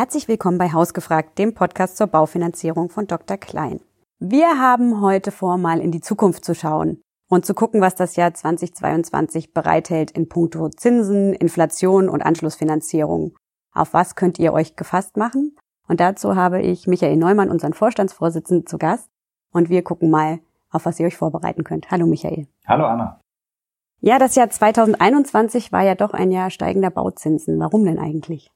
Herzlich willkommen bei Hausgefragt, dem Podcast zur Baufinanzierung von Dr. Klein. Wir haben heute vor, mal in die Zukunft zu schauen und zu gucken, was das Jahr 2022 bereithält in puncto Zinsen, Inflation und Anschlussfinanzierung. Auf was könnt ihr euch gefasst machen? Und dazu habe ich Michael Neumann, unseren Vorstandsvorsitzenden, zu Gast. Und wir gucken mal, auf was ihr euch vorbereiten könnt. Hallo Michael. Hallo Anna. Ja, das Jahr 2021 war ja doch ein Jahr steigender Bauzinsen. Warum denn eigentlich?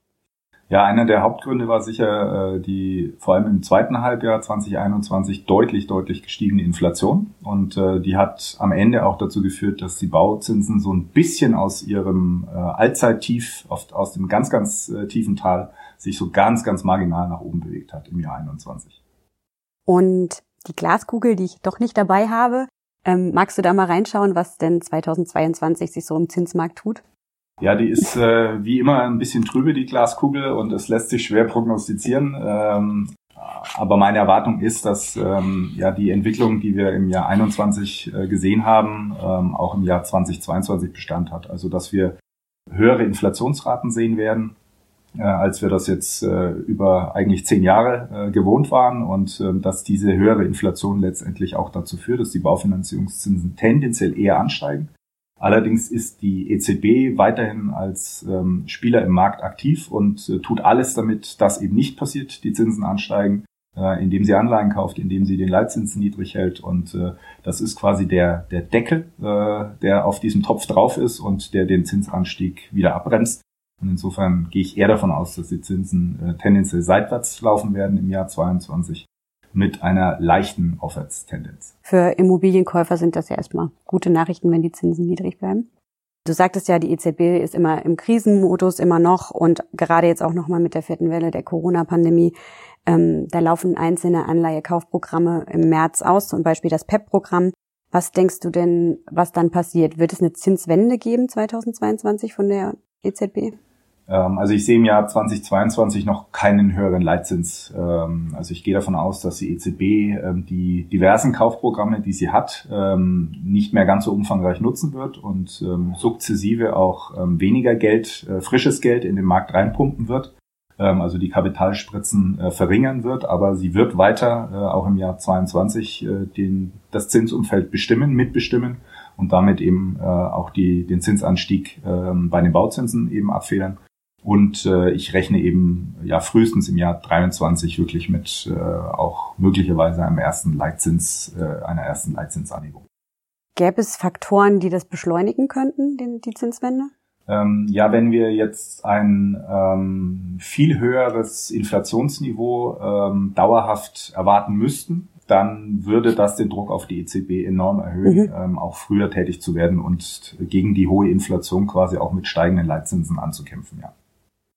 Ja, einer der Hauptgründe war sicher äh, die vor allem im zweiten Halbjahr 2021 deutlich, deutlich gestiegene Inflation. Und äh, die hat am Ende auch dazu geführt, dass die Bauzinsen so ein bisschen aus ihrem äh, Allzeittief, oft aus dem ganz, ganz äh, tiefen Tal, sich so ganz, ganz marginal nach oben bewegt hat im Jahr 21. Und die Glaskugel, die ich doch nicht dabei habe, ähm, magst du da mal reinschauen, was denn 2022 sich so im Zinsmarkt tut? Ja, die ist äh, wie immer ein bisschen trübe, die Glaskugel, und es lässt sich schwer prognostizieren. Ähm, aber meine Erwartung ist, dass ähm, ja die Entwicklung, die wir im Jahr 21 äh, gesehen haben, ähm, auch im Jahr 2022 Bestand hat. Also dass wir höhere Inflationsraten sehen werden, äh, als wir das jetzt äh, über eigentlich zehn Jahre äh, gewohnt waren und äh, dass diese höhere Inflation letztendlich auch dazu führt, dass die Baufinanzierungszinsen tendenziell eher ansteigen. Allerdings ist die EZB weiterhin als ähm, Spieler im Markt aktiv und äh, tut alles, damit das eben nicht passiert, die Zinsen ansteigen, äh, indem sie Anleihen kauft, indem sie den Leitzins niedrig hält. Und äh, das ist quasi der, der Deckel, äh, der auf diesem Topf drauf ist und der den Zinsanstieg wieder abbremst. Und insofern gehe ich eher davon aus, dass die Zinsen äh, tendenziell seitwärts laufen werden im Jahr 22 mit einer leichten Aufwärtstendenz. Für Immobilienkäufer sind das ja erstmal gute Nachrichten, wenn die Zinsen niedrig bleiben. Du sagtest ja, die EZB ist immer im Krisenmodus immer noch und gerade jetzt auch nochmal mit der vierten Welle der Corona-Pandemie. Ähm, da laufen einzelne Anleihekaufprogramme im März aus, zum Beispiel das PEP-Programm. Was denkst du denn, was dann passiert? Wird es eine Zinswende geben 2022 von der EZB? Ähm, also ich sehe im Jahr 2022 noch keinen höheren Leitzins. Ähm, also ich gehe davon aus, dass die EZB ähm, die diversen Kaufprogramme, die sie hat, nicht mehr ganz so umfangreich nutzen wird und sukzessive auch weniger Geld, äh, frisches Geld in den Markt reinpumpen wird. Also die Kapitalspritzen äh, verringern wird, aber sie wird weiter äh, auch im Jahr 22 den, das Zinsumfeld bestimmen, mitbestimmen und damit eben auch die, den Zinsanstieg bei den Bauzinsen eben abfedern. Und äh, ich rechne eben ja frühestens im Jahr 23 wirklich mit äh, auch möglicherweise einem ersten Leitzins, äh, einer ersten Leitzinsanhebung. Gäbe es Faktoren, die das beschleunigen könnten, den, die Zinswende? Ähm, ja, wenn wir jetzt ein ähm, viel höheres Inflationsniveau ähm, dauerhaft erwarten müssten, dann würde das den Druck auf die EZB enorm erhöhen, mhm. ähm, auch früher tätig zu werden und gegen die hohe Inflation quasi auch mit steigenden Leitzinsen anzukämpfen, ja.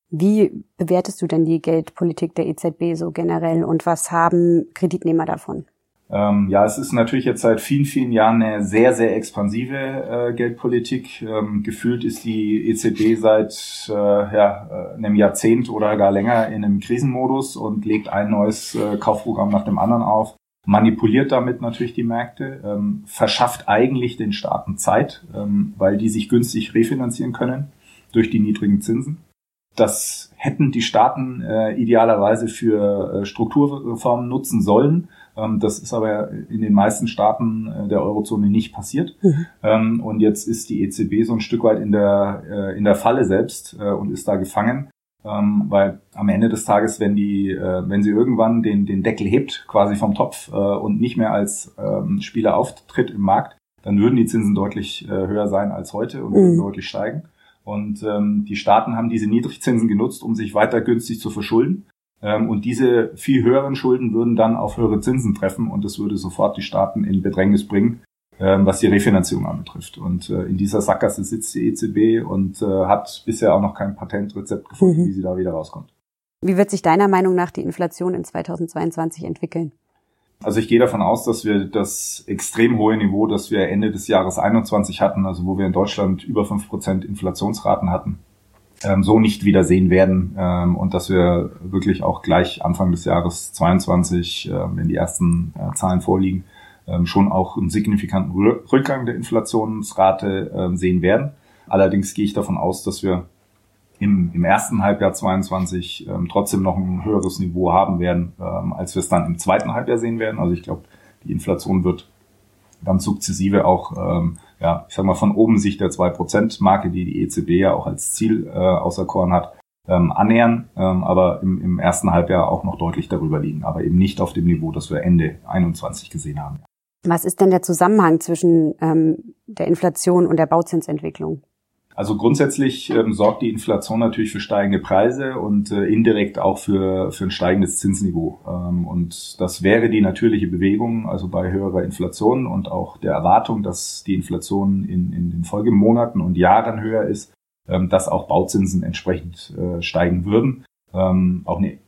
Wie bewertest du denn die Geldpolitik der EZB so generell und was haben Kreditnehmer davon? Ähm, ja, es ist natürlich jetzt seit vielen, vielen Jahren eine sehr, sehr expansive äh, Geldpolitik. Ähm, gefühlt ist die EZB seit äh, ja, äh, einem Jahrzehnt oder gar länger in einem Krisenmodus und legt ein neues äh, Kaufprogramm nach dem anderen auf, manipuliert damit natürlich die Märkte, ähm, verschafft eigentlich den Staaten Zeit, ähm, weil die sich günstig refinanzieren können durch die niedrigen Zinsen. Das hätten die Staaten äh, idealerweise für äh, Strukturreformen nutzen sollen. Ähm, das ist aber in den meisten Staaten äh, der Eurozone nicht passiert. Mhm. Ähm, und jetzt ist die EZB so ein Stück weit in der, äh, in der Falle selbst äh, und ist da gefangen. Ähm, weil am Ende des Tages, wenn die, äh, wenn sie irgendwann den, den Deckel hebt, quasi vom Topf äh, und nicht mehr als ähm, Spieler auftritt im Markt, dann würden die Zinsen deutlich äh, höher sein als heute und mhm. deutlich steigen. Und ähm, die Staaten haben diese Niedrigzinsen genutzt, um sich weiter günstig zu verschulden. Ähm, und diese viel höheren Schulden würden dann auf höhere Zinsen treffen und das würde sofort die Staaten in Bedrängnis bringen, ähm, was die Refinanzierung anbetrifft. Und äh, in dieser Sackgasse sitzt die EZB und äh, hat bisher auch noch kein Patentrezept gefunden, mhm. wie sie da wieder rauskommt. Wie wird sich deiner Meinung nach die Inflation in 2022 entwickeln? Also ich gehe davon aus, dass wir das extrem hohe Niveau, das wir Ende des Jahres 21 hatten, also wo wir in Deutschland über fünf Prozent Inflationsraten hatten, ähm, so nicht wieder sehen werden ähm, und dass wir wirklich auch gleich Anfang des Jahres 22, äh, wenn die ersten äh, Zahlen vorliegen, ähm, schon auch einen signifikanten Rückgang der Inflationsrate sehen werden. Allerdings gehe ich davon aus, dass wir im, im ersten Halbjahr 22 ähm, trotzdem noch ein höheres Niveau haben werden, ähm, als wir es dann im zweiten Halbjahr sehen werden. Also ich glaube, die Inflation wird dann sukzessive auch, ähm, ja, ich sag mal, von oben sich der 2%-Marke, die die EZB ja auch als Ziel äh, auserkoren hat, ähm, annähern, ähm, aber im, im ersten Halbjahr auch noch deutlich darüber liegen, aber eben nicht auf dem Niveau, das wir Ende 21 gesehen haben. Was ist denn der Zusammenhang zwischen ähm, der Inflation und der Bauzinsentwicklung? Also grundsätzlich ähm, sorgt die Inflation natürlich für steigende Preise und äh, indirekt auch für, für ein steigendes Zinsniveau. Ähm, und das wäre die natürliche Bewegung, also bei höherer Inflation und auch der Erwartung, dass die Inflation in, in den Folgemonaten und Jahren höher ist, ähm, dass auch Bauzinsen entsprechend äh, steigen würden. Ähm, auch eine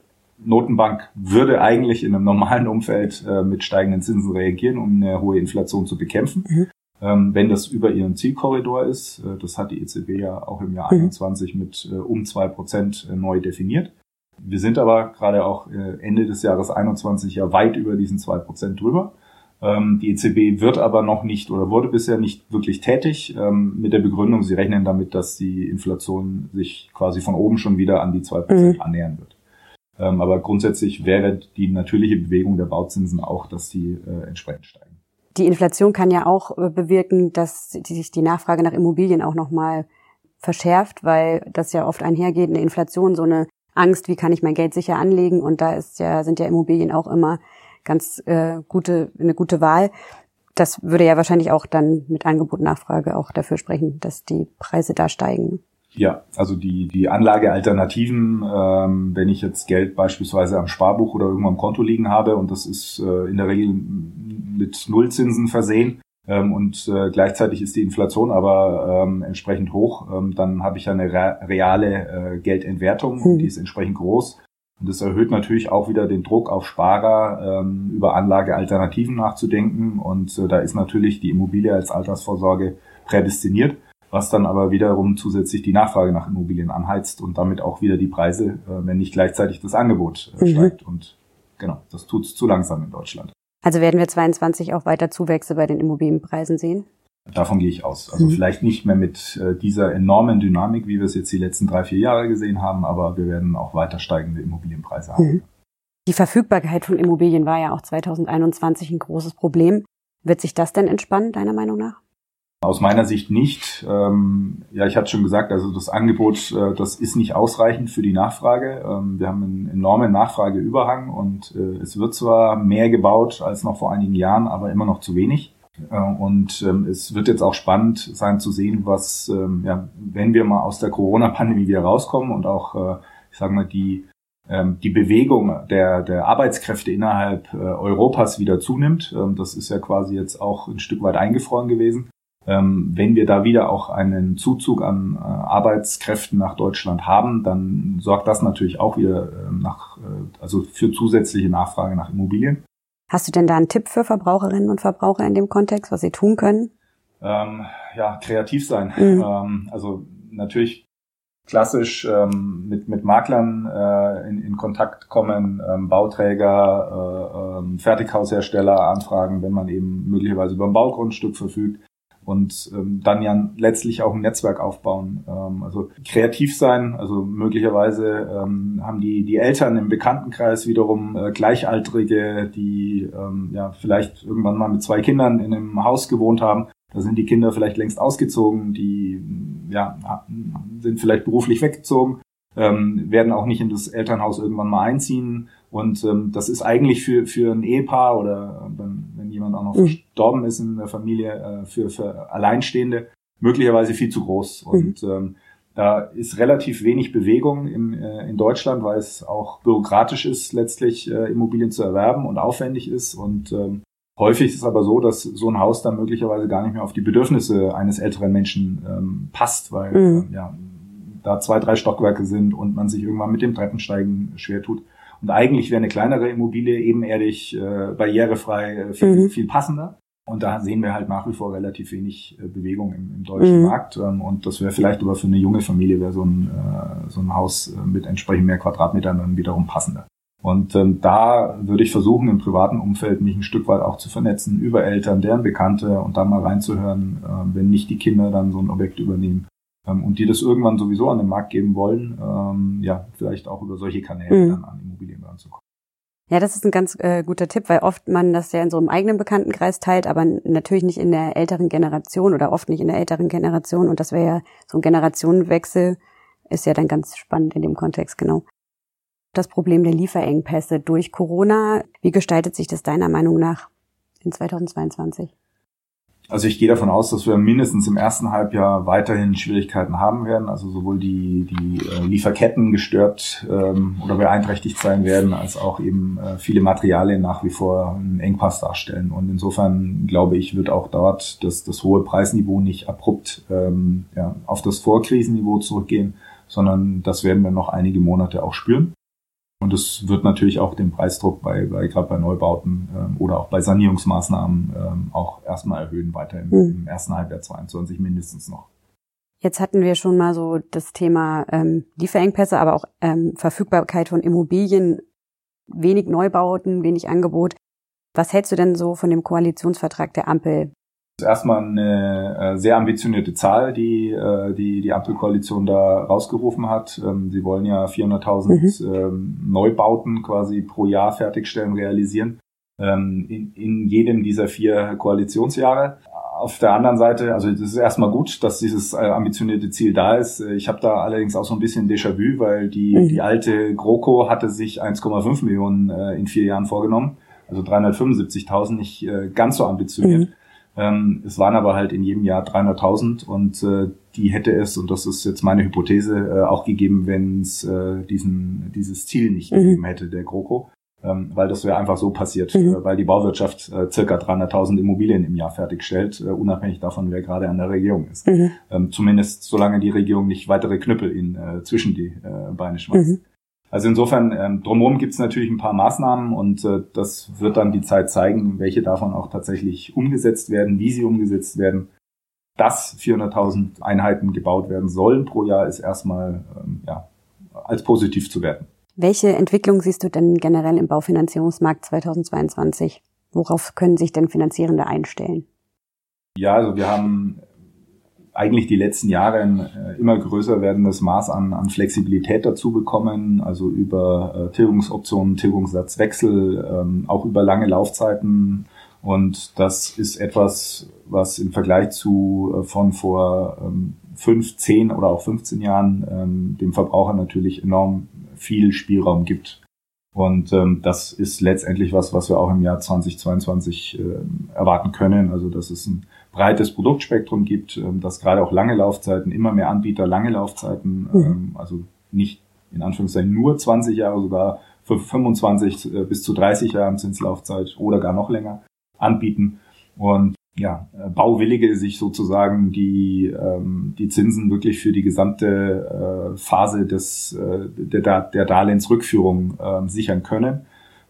Notenbank würde eigentlich in einem normalen Umfeld äh, mit steigenden Zinsen reagieren, um eine hohe Inflation zu bekämpfen. Mhm wenn das über ihren Zielkorridor ist. Äh, das hat die EZB ja auch im Jahr mhm. 21 mit äh, um zwei Prozent äh, neu definiert. Wir sind aber gerade auch Ende des Jahres 21 ja weit über diesen zwei Prozent drüber. Ähm, die EZB wird aber noch nicht oder wurde bisher nicht wirklich tätig ähm, mit der Begründung, sie rechnen damit, dass die Inflation sich quasi von oben schon wieder an die zwei Prozent mhm. annähern wird. Ähm, aber grundsätzlich wäre die natürliche Bewegung der Bauzinsen auch, dass die entsprechend steigen die Inflation kann ja auch äh, bewirken, dass sich die Nachfrage nach Immobilien auch nochmal verschärft, weil das ja oft einhergeht, eine Inflation, so eine Angst, wie kann ich mein Geld sicher anlegen und da ist ja, sind ja Immobilien auch immer ganz äh, gute, eine gute Wahl. Das würde ja wahrscheinlich auch dann mit Angebot Nachfrage auch dafür sprechen, dass die Preise da steigen. Ja, also die, die Anlagealternativen, ähm, wenn ich jetzt Geld beispielsweise am Sparbuch oder irgendwo am Konto liegen habe und das ist äh, in der Regel mit Nullzinsen versehen ähm, und äh, gleichzeitig ist die Inflation aber ähm, entsprechend hoch, ähm, dann habe ich ja eine reale äh, Geldentwertung und die ist entsprechend groß. Und das erhöht natürlich auch wieder den Druck auf Sparer, ähm, über Anlagealternativen nachzudenken. Und äh, da ist natürlich die Immobilie als Altersvorsorge prädestiniert was dann aber wiederum zusätzlich die Nachfrage nach Immobilien anheizt und damit auch wieder die Preise, äh, wenn nicht gleichzeitig das Angebot äh, mhm. steigt. Und genau, das tut es zu langsam in Deutschland. Also werden wir 22 auch weiter Zuwächse bei den Immobilienpreisen sehen? Davon gehe ich aus. Also mhm. vielleicht nicht mehr mit äh, dieser enormen Dynamik, wie wir es jetzt die letzten drei, vier Jahre gesehen haben, aber wir werden auch weiter steigende Immobilienpreise haben. Mhm. Die Verfügbarkeit von Immobilien war ja auch 2021 ein großes Problem. Wird sich das denn entspannen, deiner Meinung nach? Aus meiner Sicht nicht. Ähm, ja, ich hatte schon gesagt, also das Angebot, äh, das ist nicht ausreichend für die Nachfrage. Ähm, wir haben einen enormen Nachfrageüberhang und äh, es wird zwar mehr gebaut als noch vor einigen Jahren, aber immer noch zu wenig. Äh, und ähm, es wird jetzt auch spannend sein zu sehen, was, ähm, ja, wenn wir mal aus der Corona-Pandemie wieder rauskommen und auch, äh, ich sage mal, die ähm, die Bewegung der, der Arbeitskräfte innerhalb äh, Europas wieder zunimmt. Ähm, das ist ja quasi jetzt auch ein Stück weit eingefroren gewesen. Ähm, wenn wir da wieder auch einen Zuzug an äh, Arbeitskräften nach Deutschland haben, dann sorgt das natürlich auch wieder äh, nach, äh, also für zusätzliche Nachfrage nach Immobilien. Hast du denn da einen Tipp für Verbraucherinnen und Verbraucher in dem Kontext, was sie tun können? Ähm, ja, kreativ sein. Mhm. Ähm, also natürlich klassisch ähm, mit, mit Maklern äh, in, in Kontakt kommen, ähm, Bauträger, äh, äh, Fertighaushersteller anfragen, wenn man eben möglicherweise über ein Baugrundstück verfügt und ähm, dann ja letztlich auch ein Netzwerk aufbauen. Ähm, also kreativ sein, also möglicherweise ähm, haben die, die Eltern im Bekanntenkreis wiederum äh, Gleichaltrige, die ähm, ja vielleicht irgendwann mal mit zwei Kindern in einem Haus gewohnt haben. Da sind die Kinder vielleicht längst ausgezogen, die ja, sind vielleicht beruflich weggezogen, ähm, werden auch nicht in das Elternhaus irgendwann mal einziehen. Und ähm, das ist eigentlich für, für ein Ehepaar oder wenn, wenn jemand auch noch mhm. verstorben ist in der Familie, äh, für, für Alleinstehende möglicherweise viel zu groß. Mhm. Und ähm, da ist relativ wenig Bewegung im, äh, in Deutschland, weil es auch bürokratisch ist, letztlich äh, Immobilien zu erwerben und aufwendig ist. Und ähm, häufig ist es aber so, dass so ein Haus dann möglicherweise gar nicht mehr auf die Bedürfnisse eines älteren Menschen ähm, passt, weil mhm. äh, ja, da zwei, drei Stockwerke sind und man sich irgendwann mit dem Treppensteigen schwer tut. Und eigentlich wäre eine kleinere Immobilie ebenerdig, äh, barrierefrei, äh, viel, mhm. viel passender. Und da sehen wir halt nach wie vor relativ wenig äh, Bewegung im, im deutschen mhm. Markt. Ähm, und das wäre vielleicht aber für eine junge Familie wäre so ein, äh, so ein Haus mit entsprechend mehr Quadratmetern dann wiederum passender. Und ähm, da würde ich versuchen, im privaten Umfeld mich ein Stück weit auch zu vernetzen über Eltern, deren Bekannte und dann mal reinzuhören, äh, wenn nicht die Kinder dann so ein Objekt übernehmen, und die das irgendwann sowieso an den Markt geben wollen, ähm, ja, vielleicht auch über solche Kanäle mhm. dann an Immobilien ranzukommen. Ja, das ist ein ganz äh, guter Tipp, weil oft man das ja in so einem eigenen Bekanntenkreis teilt, aber natürlich nicht in der älteren Generation oder oft nicht in der älteren Generation. Und das wäre ja so ein Generationenwechsel, ist ja dann ganz spannend in dem Kontext, genau. Das Problem der Lieferengpässe durch Corona, wie gestaltet sich das deiner Meinung nach in 2022? Also ich gehe davon aus, dass wir mindestens im ersten Halbjahr weiterhin Schwierigkeiten haben werden. Also sowohl die, die äh, Lieferketten gestört ähm, oder beeinträchtigt sein werden, als auch eben äh, viele Materialien nach wie vor einen Engpass darstellen. Und insofern glaube ich, wird auch dort das, das hohe Preisniveau nicht abrupt ähm, ja, auf das Vorkrisenniveau zurückgehen, sondern das werden wir noch einige Monate auch spüren. Und es wird natürlich auch den Preisdruck bei, bei gerade bei Neubauten ähm, oder auch bei Sanierungsmaßnahmen ähm, auch erstmal erhöhen, weiter im, mhm. im ersten Halbjahr 22 mindestens noch. Jetzt hatten wir schon mal so das Thema ähm, Lieferengpässe, aber auch ähm, Verfügbarkeit von Immobilien, wenig Neubauten, wenig Angebot. Was hältst du denn so von dem Koalitionsvertrag der Ampel? Ist erstmal eine äh, sehr ambitionierte Zahl, die äh, die, die Ampelkoalition da rausgerufen hat. Ähm, sie wollen ja 400.000 mhm. ähm, Neubauten quasi pro Jahr fertigstellen, realisieren. Ähm, in, in jedem dieser vier Koalitionsjahre. Auf der anderen Seite, also das ist erstmal gut, dass dieses äh, ambitionierte Ziel da ist. Ich habe da allerdings auch so ein bisschen Déjà-vu, weil die, mhm. die alte GroKo hatte sich 1,5 Millionen äh, in vier Jahren vorgenommen. Also 375.000, nicht äh, ganz so ambitioniert. Mhm. Ähm, es waren aber halt in jedem Jahr 300.000 und äh, die hätte es, und das ist jetzt meine Hypothese, äh, auch gegeben, wenn es äh, diesen, dieses Ziel nicht mhm. gegeben hätte, der GroKo. Ähm, weil das wäre einfach so passiert, mhm. äh, weil die Bauwirtschaft äh, circa 300.000 Immobilien im Jahr fertigstellt, äh, unabhängig davon, wer gerade an der Regierung ist. Mhm. Ähm, zumindest solange die Regierung nicht weitere Knüppel in, äh, zwischen die äh, Beine schmeißt. Mhm. Also insofern, ähm, drumherum gibt es natürlich ein paar Maßnahmen und äh, das wird dann die Zeit zeigen, welche davon auch tatsächlich umgesetzt werden, wie sie umgesetzt werden. Dass 400.000 Einheiten gebaut werden sollen pro Jahr, ist erstmal ähm, ja, als positiv zu werten. Welche Entwicklung siehst du denn generell im Baufinanzierungsmarkt 2022? Worauf können sich denn Finanzierende einstellen? Ja, also wir haben eigentlich die letzten Jahre ein äh, immer größer werdendes Maß an, an Flexibilität dazu bekommen, also über äh, Tilgungsoptionen, Tilgungssatzwechsel, ähm, auch über lange Laufzeiten. Und das ist etwas, was im Vergleich zu äh, von vor ähm, fünf, zehn oder auch 15 Jahren ähm, dem Verbraucher natürlich enorm viel Spielraum gibt. Und ähm, das ist letztendlich was, was wir auch im Jahr 2022 äh, erwarten können. Also dass es ein breites Produktspektrum gibt, ähm, dass gerade auch lange Laufzeiten, immer mehr Anbieter lange Laufzeiten, mhm. ähm, also nicht in Anführungszeichen nur 20 Jahre, sogar für 25 äh, bis zu 30 Jahren Zinslaufzeit oder gar noch länger anbieten. Und ja, äh, Bauwillige sich sozusagen die, ähm, die Zinsen wirklich für die gesamte äh, Phase des, äh, der, der Darlehensrückführung äh, sichern können,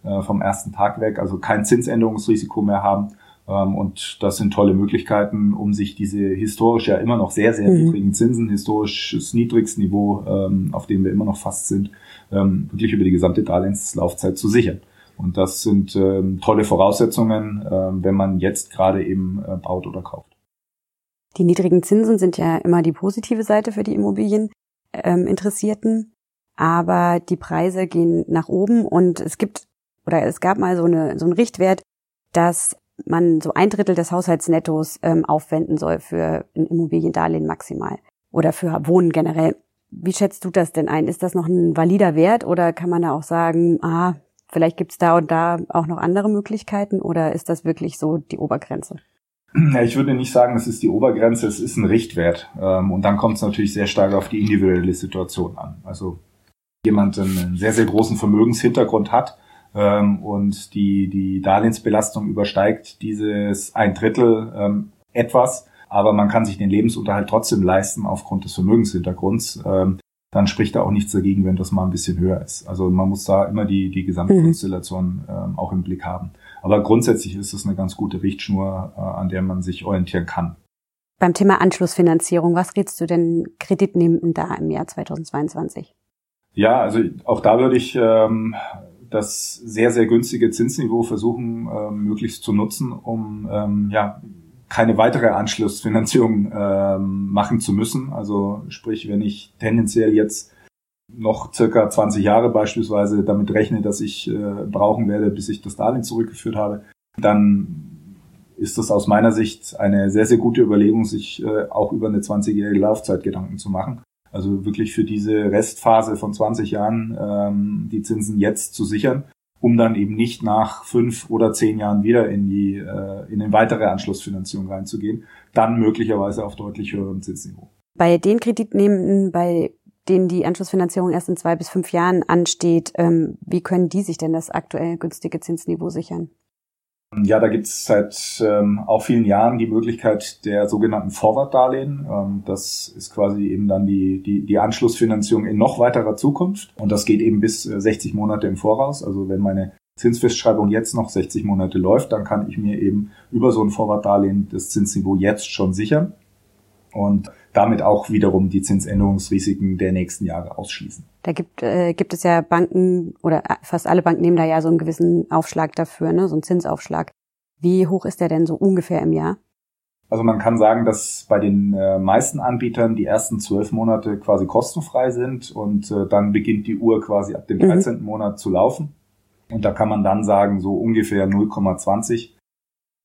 äh, vom ersten Tag weg, also kein Zinsänderungsrisiko mehr haben. Ähm, und das sind tolle Möglichkeiten, um sich diese historisch ja immer noch sehr, sehr mhm. niedrigen Zinsen, historisches Niedrigsniveau, ähm, auf dem wir immer noch fast sind, ähm, wirklich über die gesamte Darlehenslaufzeit zu sichern. Und das sind tolle Voraussetzungen, wenn man jetzt gerade eben äh, baut oder kauft. Die niedrigen Zinsen sind ja immer die positive Seite für die Immobilieninteressierten. Aber die Preise gehen nach oben und es gibt oder es gab mal so, eine, so einen Richtwert, dass man so ein Drittel des Haushaltsnettos ähm, aufwenden soll für ein Immobiliendarlehen maximal oder für Wohnen generell. Wie schätzt du das denn ein? Ist das noch ein valider Wert oder kann man da auch sagen, ah, Vielleicht gibt es da und da auch noch andere Möglichkeiten oder ist das wirklich so die Obergrenze? Ja, ich würde nicht sagen, es ist die Obergrenze, es ist ein Richtwert. Ähm, und dann kommt es natürlich sehr stark auf die individuelle Situation an. Also jemand einen sehr, sehr großen Vermögenshintergrund hat ähm, und die, die Darlehensbelastung übersteigt dieses ein Drittel ähm, etwas, aber man kann sich den Lebensunterhalt trotzdem leisten aufgrund des Vermögenshintergrunds, dann spricht da auch nichts dagegen, wenn das mal ein bisschen höher ist. Also man muss da immer die, die Gesamtkonstellation mhm. ähm, auch im Blick haben. Aber grundsätzlich ist es eine ganz gute Richtschnur, äh, an der man sich orientieren kann. Beim Thema Anschlussfinanzierung, was rätst du denn Kreditnehmenden da im Jahr 2022? Ja, also auch da würde ich ähm, das sehr, sehr günstige Zinsniveau versuchen, ähm, möglichst zu nutzen, um ähm, ja, keine weitere Anschlussfinanzierung ähm, machen zu müssen. Also sprich, wenn ich tendenziell jetzt noch circa 20 Jahre beispielsweise damit rechne, dass ich äh, brauchen werde, bis ich das Darlehen zurückgeführt habe, dann ist das aus meiner Sicht eine sehr, sehr gute Überlegung, sich äh, auch über eine 20-jährige Laufzeit Gedanken zu machen. Also wirklich für diese Restphase von 20 Jahren ähm, die Zinsen jetzt zu sichern, um dann eben nicht nach fünf oder zehn Jahren wieder in die äh, in eine weitere Anschlussfinanzierung reinzugehen, dann möglicherweise auf deutlich höherem Zinsniveau. Bei den Kreditnehmenden, bei denen die Anschlussfinanzierung erst in zwei bis fünf Jahren ansteht, ähm, wie können die sich denn das aktuell günstige Zinsniveau sichern? Ja, da gibt es seit ähm, auch vielen Jahren die Möglichkeit der sogenannten Forward-Darlehen. Ähm, das ist quasi eben dann die, die, die Anschlussfinanzierung in noch weiterer Zukunft. Und das geht eben bis 60 äh, Monate im Voraus. Also wenn meine Zinsfestschreibung jetzt noch 60 Monate läuft, dann kann ich mir eben über so ein Forward-Darlehen das Zinsniveau jetzt schon sichern. Und damit auch wiederum die Zinsänderungsrisiken der nächsten Jahre ausschließen. Da gibt, äh, gibt es ja Banken oder fast alle Banken nehmen da ja so einen gewissen Aufschlag dafür, ne? so einen Zinsaufschlag. Wie hoch ist der denn so ungefähr im Jahr? Also man kann sagen, dass bei den äh, meisten Anbietern die ersten zwölf Monate quasi kostenfrei sind und äh, dann beginnt die Uhr quasi ab dem 13. Mhm. Monat zu laufen. Und da kann man dann sagen, so ungefähr 0,20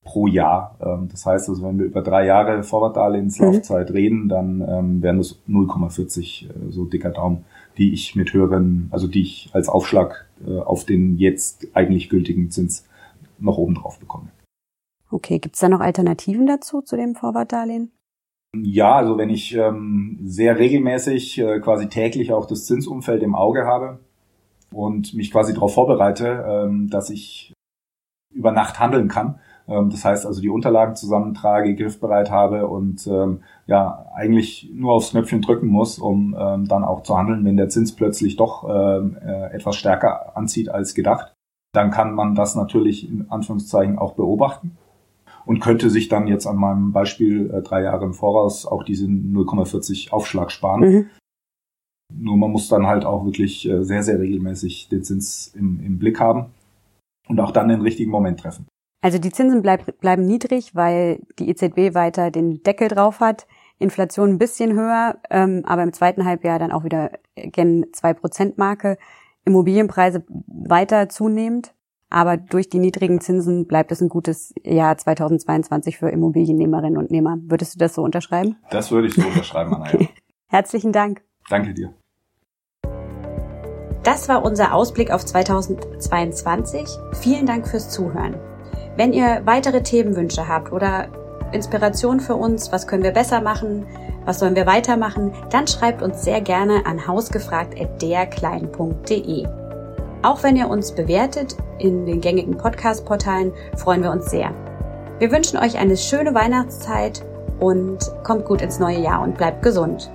pro Jahr. Ähm, das heißt also, wenn wir über drei Jahre Vorwartdarlehenslaufzeit mhm. reden, dann ähm, wären das 0,40 äh, so dicker Daumen, die ich mit höheren, also die ich als Aufschlag äh, auf den jetzt eigentlich gültigen Zins noch oben drauf bekomme. Okay, gibt es da noch Alternativen dazu zu dem Vorwartdarlehen? Ja, also wenn ich ähm, sehr regelmäßig, äh, quasi täglich auch das Zinsumfeld im Auge habe und mich quasi darauf vorbereite, ähm, dass ich über Nacht handeln kann, ähm, das heißt also die Unterlagen zusammentrage, griffbereit habe und ähm, ja eigentlich nur aufs Knöpfchen drücken muss, um ähm, dann auch zu handeln, wenn der Zins plötzlich doch ähm, äh, etwas stärker anzieht als gedacht. Dann kann man das natürlich in Anführungszeichen auch beobachten und könnte sich dann jetzt an meinem Beispiel äh, drei Jahre im Voraus auch diesen 0,40 Aufschlag sparen. Mhm. Nur man muss dann halt auch wirklich äh, sehr, sehr regelmäßig den Zins im, im Blick haben und auch dann den richtigen Moment treffen. Also die Zinsen bleib, bleiben niedrig, weil die EZB weiter den Deckel drauf hat. Inflation ein bisschen höher, ähm, aber im zweiten Halbjahr dann auch wieder gen 2%-Marke. Immobilienpreise weiter zunehmend, aber durch die niedrigen Zinsen bleibt es ein gutes Jahr 2022 für Immobiliennehmerinnen und Nehmer. Würdest du das so unterschreiben? Das würde ich so unterschreiben, Anna. okay. Herzlichen Dank. Danke dir. Das war unser Ausblick auf 2022. Vielen Dank fürs Zuhören. Wenn ihr weitere Themenwünsche habt oder Inspiration für uns, was können wir besser machen, was sollen wir weitermachen, dann schreibt uns sehr gerne an hausgefragt.derklein.de. Auch wenn ihr uns bewertet in den gängigen Podcast-Portalen, freuen wir uns sehr. Wir wünschen euch eine schöne Weihnachtszeit und kommt gut ins neue Jahr und bleibt gesund.